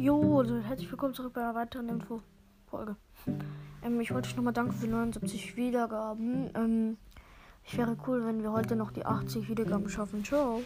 Jo, also herzlich willkommen zurück bei einer weiteren Info-Folge. Ähm, ich wollte euch nochmal danken für 79 Wiedergaben. Ähm, ich wäre cool, wenn wir heute noch die 80 Wiedergaben schaffen. Ciao.